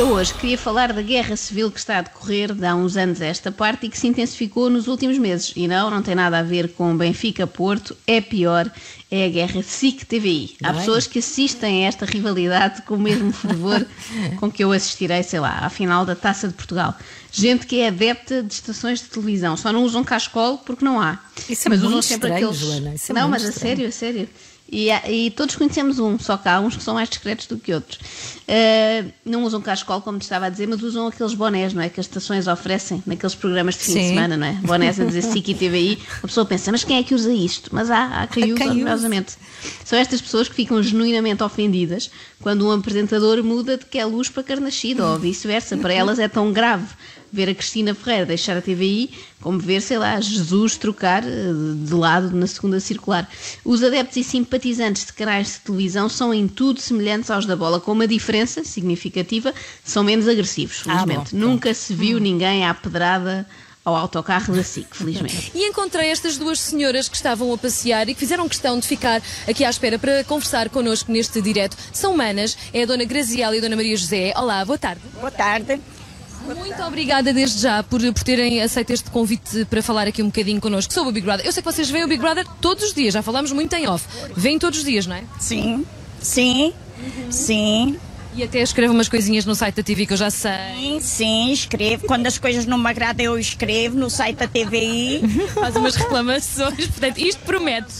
Eu hoje queria falar da guerra civil que está a decorrer de há uns anos a esta parte e que se intensificou nos últimos meses. E não, não tem nada a ver com Benfica-Porto, é pior, é a guerra SIC-TVI. Há Bem. pessoas que assistem a esta rivalidade com o mesmo fervor com que eu assistirei, sei lá, à final da Taça de Portugal. Gente que é adepta de estações de televisão, só não usam cascolo porque não há. Isso é mas muito usam sempre estranho, aqueles. Joana, isso é não, mas a estranho. sério, a sério. E, e todos conhecemos um, só que há uns que são mais discretos do que outros. Ah, não usam cascol, como te estava a dizer, mas usam aqueles bonés, não é? Que as estações oferecem naqueles programas de fim de Sim. semana, não é? Bonés a dizer SIC e TVI. A pessoa pensa, mas quem é que usa isto? Mas há, há quem usa, orgulhosamente. São estas pessoas que ficam genuinamente ofendidas quando um apresentador muda de que é luz para carnascido ou vice-versa. Para elas é tão grave ver a Cristina Ferreira deixar a TVI como ver, sei lá, Jesus trocar eh, de lado na segunda circular. Os adeptos e simpatizantes de canais de televisão são em tudo semelhantes aos da bola, com uma diferença significativa, são menos agressivos, Ah, bom, felizmente. Nunca se viu ninguém à pedrada ao autocarro da SIC, felizmente. E encontrei estas duas senhoras que estavam a passear e que fizeram questão de ficar aqui à espera para conversar connosco neste direto. São manas, é a Dona Graziela e a Dona Maria José. Olá, boa tarde. Boa tarde. Muito obrigada desde já por, por terem aceito este convite para falar aqui um bocadinho connosco sobre o Big Brother. Eu sei que vocês veem o Big Brother todos os dias, já falámos muito em off. Vêm todos os dias, não é? Sim, sim, sim, E até escrevo umas coisinhas no site da TV que eu já sei. sim, sim, escrevo. Quando as coisas não me agradam, eu escrevo no site da TVI. Faz umas reclamações, portanto, isto promete.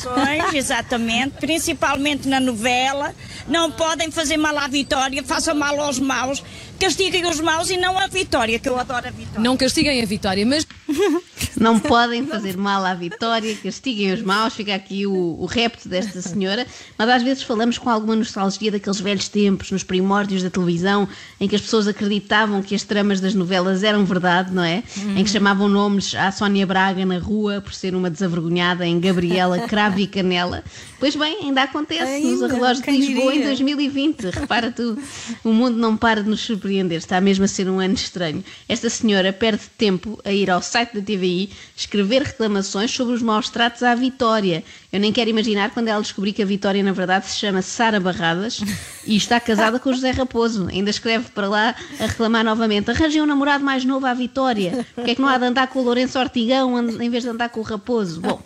Exatamente, principalmente na novela. Não podem fazer mal à Vitória, façam mal aos maus, castiguem os maus e não a Vitória, que eu adoro a Vitória. Não castiguem a Vitória, mas Não podem fazer mal à vitória, castiguem os maus, fica aqui o, o repto desta senhora, mas às vezes falamos com alguma nostalgia daqueles velhos tempos, nos primórdios da televisão, em que as pessoas acreditavam que as tramas das novelas eram verdade, não é? Em que chamavam nomes à Sónia Braga na rua por ser uma desavergonhada em Gabriela Cravo e Canela. Pois bem, ainda acontece nos Ainda, arrelógios de quem Lisboa em diria? 2020. Repara tu, o mundo não para de nos surpreender, está mesmo a ser um ano estranho. Esta senhora perde tempo a ir ao site da TVI escrever reclamações sobre os maus tratos à Vitória. Eu nem quero imaginar quando ela descobrir que a Vitória, na verdade, se chama Sara Barradas e está casada com o José Raposo. Ainda escreve para lá a reclamar novamente: arranjem um namorado mais novo à Vitória. Porque é que não há de andar com o Lourenço Ortigão em vez de andar com o Raposo? Bom,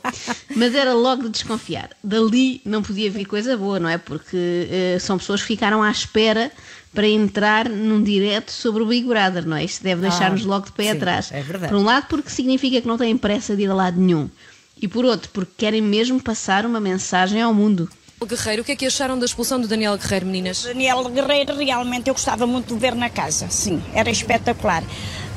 mas era logo de desconfiar. Dali não podia vir coisa boa, não é? Porque eh, são pessoas que ficaram à espera para entrar num direto sobre o Big Brother, não é? Isto deve deixar-nos logo de pé sim, atrás. é verdade. Por um lado, porque significa que não têm pressa de ir a lado nenhum. E por outro, porque querem mesmo passar uma mensagem ao mundo. Guerreiro, o que é que acharam da expulsão do Daniel Guerreiro, meninas? Daniel Guerreiro, realmente eu gostava muito de ver na casa, sim, era espetacular.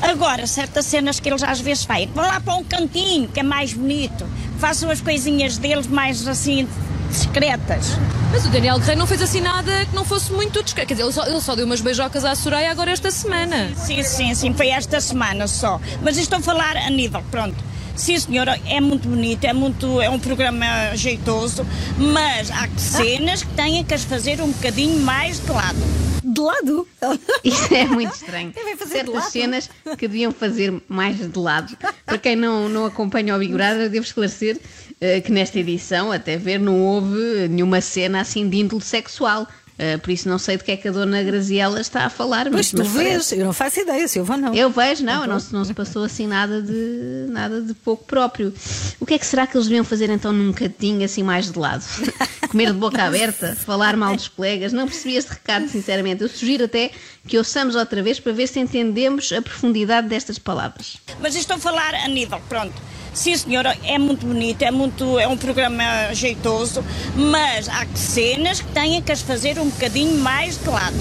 Agora, certas cenas que eles às vezes fazem, vão lá para um cantinho, que é mais bonito, façam as coisinhas deles mais assim discretas. Mas o Daniel Guerreiro não fez assim nada que não fosse muito discreto. Quer dizer, ele só, ele só deu umas beijocas à Soraya agora esta semana. Sim, sim, sim, foi esta semana só. Mas estou a falar a nível, pronto. Sim, senhora, é muito bonito, é, muito, é um programa jeitoso, mas há cenas que têm que as fazer um bocadinho mais de lado. De lado. Isso é muito estranho. Fazer de Certas lado. cenas que deviam fazer mais de lado. Para quem não, não acompanha o Big Brother, devo esclarecer eh, que nesta edição, até ver, não houve nenhuma cena assim de índole sexual. Eh, por isso não sei de que é que a dona Graziela está a falar. Mas tu mas parece- vês, eu não faço ideia, Silva, não. Eu vejo, não, não, se- não se passou assim nada de, nada de pouco próprio. O que é que será que eles deviam fazer então num cantinho assim mais de lado? Comer de boca aberta? Falar mal dos colegas? Não percebi este recado, sinceramente. Eu sugiro até que ouçamos outra vez para ver se entendemos a profundidade destas palavras. Mas estou a falar a nível, pronto. Sim, senhora, é muito bonito, é, muito, é um programa jeitoso, mas há cenas que têm que as fazer um bocadinho mais de lado.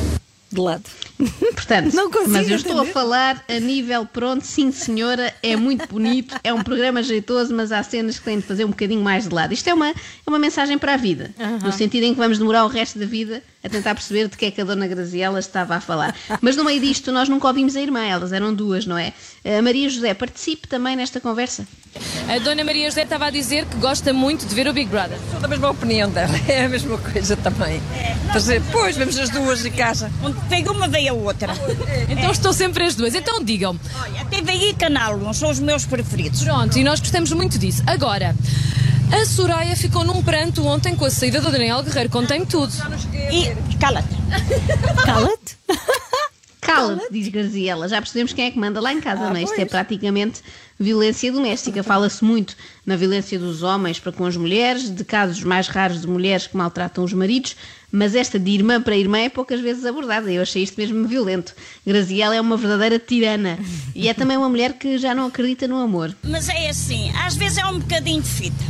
De lado. Portanto, Não consigo mas eu estou a entender. falar a nível pronto, sim senhora, é muito bonito, é um programa jeitoso, mas há cenas que têm de fazer um bocadinho mais de lado. Isto é uma, é uma mensagem para a vida, no sentido em que vamos demorar o resto da vida a tentar perceber de que é que a Dona Graziela estava a falar. Mas no meio disto, nós nunca ouvimos a irmã, elas eram duas, não é? A Maria José, participe também nesta conversa. A Dona Maria José estava a dizer que gosta muito de ver o Big Brother. Sou da mesma opinião dela, é a mesma coisa também. Fazer, pois, vemos as duas em casa. Onde veio uma, veio a outra. Então estão sempre as duas. Então digam-me. Olha, TVI e Canal 1 são os meus preferidos. Pronto, e nós gostamos muito disso. Agora, a Soraya ficou num pranto ontem com a saída do Daniel Guerreiro. Contém-me tudo. E cala-te. Cala-te. Cala-te, diz Graziela. Já percebemos quem é que manda lá em casa, não é? Isto é praticamente violência doméstica. Fala-se muito na violência dos homens para com as mulheres, de casos mais raros de mulheres que maltratam os maridos, mas esta de irmã para irmã é poucas vezes abordada. Eu achei isto mesmo violento. Graziela é uma verdadeira tirana e é também uma mulher que já não acredita no amor. Mas é assim, às vezes é um bocadinho de fita.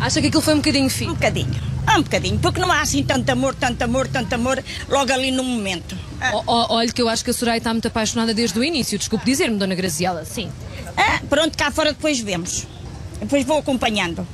Acha que aquilo foi um bocadinho Um fino? bocadinho. É um bocadinho. Porque não há assim tanto amor, tanto amor, tanto amor logo ali no momento. Ah, Olha que eu acho que a Soraya está muito apaixonada desde o início. Desculpe dizer-me, Dona Graziela. Sim. ah, pronto, cá fora depois vemos. Depois vou acompanhando.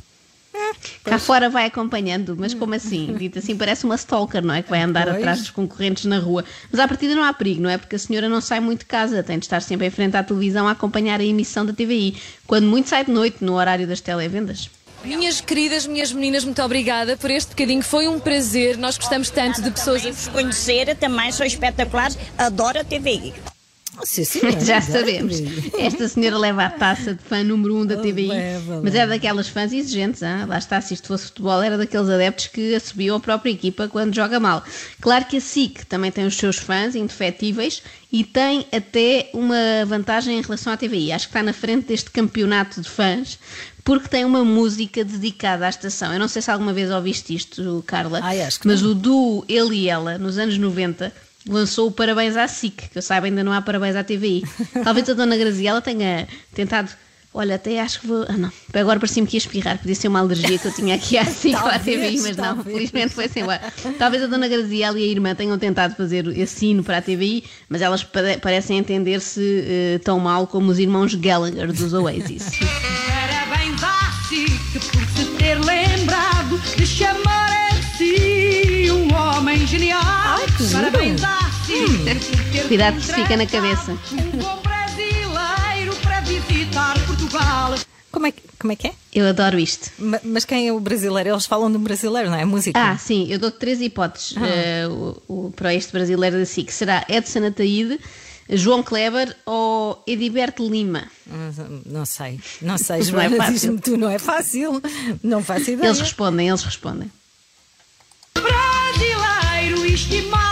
Cá fora vai acompanhando, mas como assim? Dito assim, parece uma stalker, não é? Que vai andar Pois. atrás dos concorrentes na rua. Mas à partida não há perigo, não é? Porque a senhora não sai muito de casa, tem de estar sempre em frente à televisão a acompanhar a emissão da TVI. Quando muito sai de noite, no horário das televendas. Minhas queridas, minhas meninas, muito obrigada por este bocadinho. Foi um prazer. Nós gostamos tanto de pessoas Também vos conhecer, também sou espetacular, adoro a TVI. Sim, sim, Já exato. sabemos. Esta senhora leva a taça de fã número 1 um da TVI, leva, mas é daquelas fãs exigentes. hein? Lá está, se isto fosse futebol, era daqueles adeptos que assobiam a própria equipa quando joga mal. Claro que a SIC também tem os seus fãs indefetíveis e tem até uma vantagem em relação à TVI. Acho que está na frente deste campeonato de fãs. Porque tem uma música dedicada à estação. Eu não sei se alguma vez ouviste isto, Carla, Ai, acho que mas o duo Ele e Ela, nos anos 90, lançou o Parabéns à SIC, que eu saiba ainda não há Parabéns à TVI. Talvez a Dona Graziela tenha tentado. Olha, até acho que vou. Ah, não. Agora parecia-me que ia espirrar. Podia ser uma alergia que eu tinha aqui à SIC ou à TVI, mas não. talvez. Felizmente foi-se embora. Talvez a Dona Graziela e a irmã tenham tentado fazer esse sino para a TVI, mas elas pare- parecem entender-se eh, tão mal como os irmãos Gallagher dos Oasis. Parabéns à SIC por se ter lembrado de chamar a si um homem genial. que giro. Parabéns à Ter Cuidado que se fica na cabeça. Um bom brasileiro para visitar Portugal. Como é, que- como é que é? Eu adoro isto. Ma- Mas quem é o brasileiro? Eles falam de um brasileiro, não é? Música. Ah, sim, eu dou três hipóteses eh, o, o- para este brasileiro da SIC. Será Edson Ataíde, João Kleber ou Ediberto Lima? Hum, Não sei, não sei, Não é diz-me tu, não é fácil. Não faço ideia. Eles respondem, eles respondem. Brasileiro estimado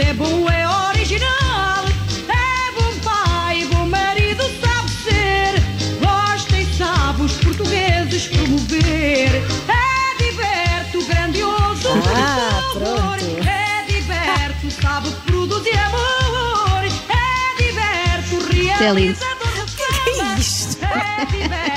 ideias é bom, é original. É bom pai, bom marido, sabe ser. Gosta e sabe os portugueses promover. É diverto, grandioso, Ah, pronto. É diverto, sabe produzir amor. É diverto, é realizador Que é isto? É diverto,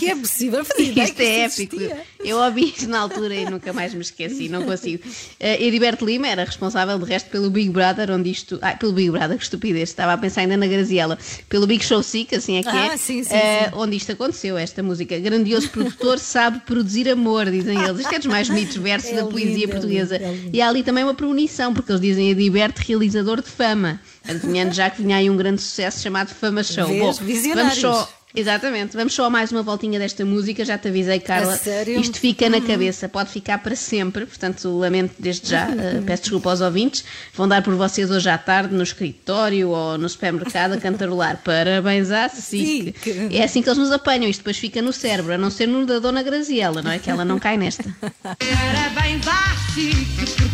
que é possível fazer ideia Isto é épico. existia? Eu ouvi isto na altura e nunca mais me esqueci, não consigo. Uh, Ediberto Lima era responsável, de resto, pelo Big Brother, onde isto. Ai, pelo Big Brother, que estupidez, estava a pensar ainda na Graziela. Pelo Big Show Sick, assim é que é. Ah, sim, sim, uh, sim. Onde isto aconteceu, esta música. Grandioso produtor sabe produzir amor, dizem eles. Isto é dos mais bonitos versos É da lindo, poesia é portuguesa. lindo, é lindo. E há ali também uma premonição, porque eles dizem Ediberto, realizador de fama. Adivinhando já que vinha aí um grande sucesso chamado Fama Show. Vês? Bom, vamos só. Exatamente, vamos só mais uma voltinha desta música. Já te avisei, Carla. A sério? Isto fica na cabeça, pode ficar para sempre. Portanto, lamento desde já. eh, peço desculpa aos ouvintes. Vão dar por vocês hoje à tarde no escritório ou no supermercado a cantarolar. Parabéns à SIC. SIC. É assim que eles nos apanham. Isto depois fica no cérebro, a não ser no da Dona Graziela, não é? Que ela não cai nesta. Parabéns à SIC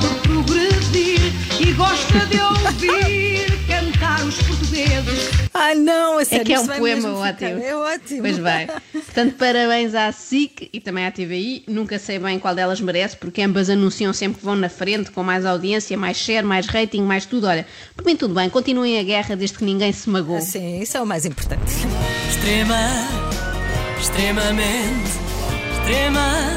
sabe progredir e gosta de ouvir cantar os portugueses. Ai, não, É sério, que é um poema ótimo. É ótimo. Pois vai. Portanto, parabéns à SIC e também à TVI. Nunca sei bem qual delas merece, porque ambas anunciam sempre que vão na frente, com mais audiência, mais share, mais rating, mais tudo. Olha, por mim tudo bem, continuem a guerra desde que ninguém se magoou. Sim, isso é o mais importante. Extrema, extremamente, extrema,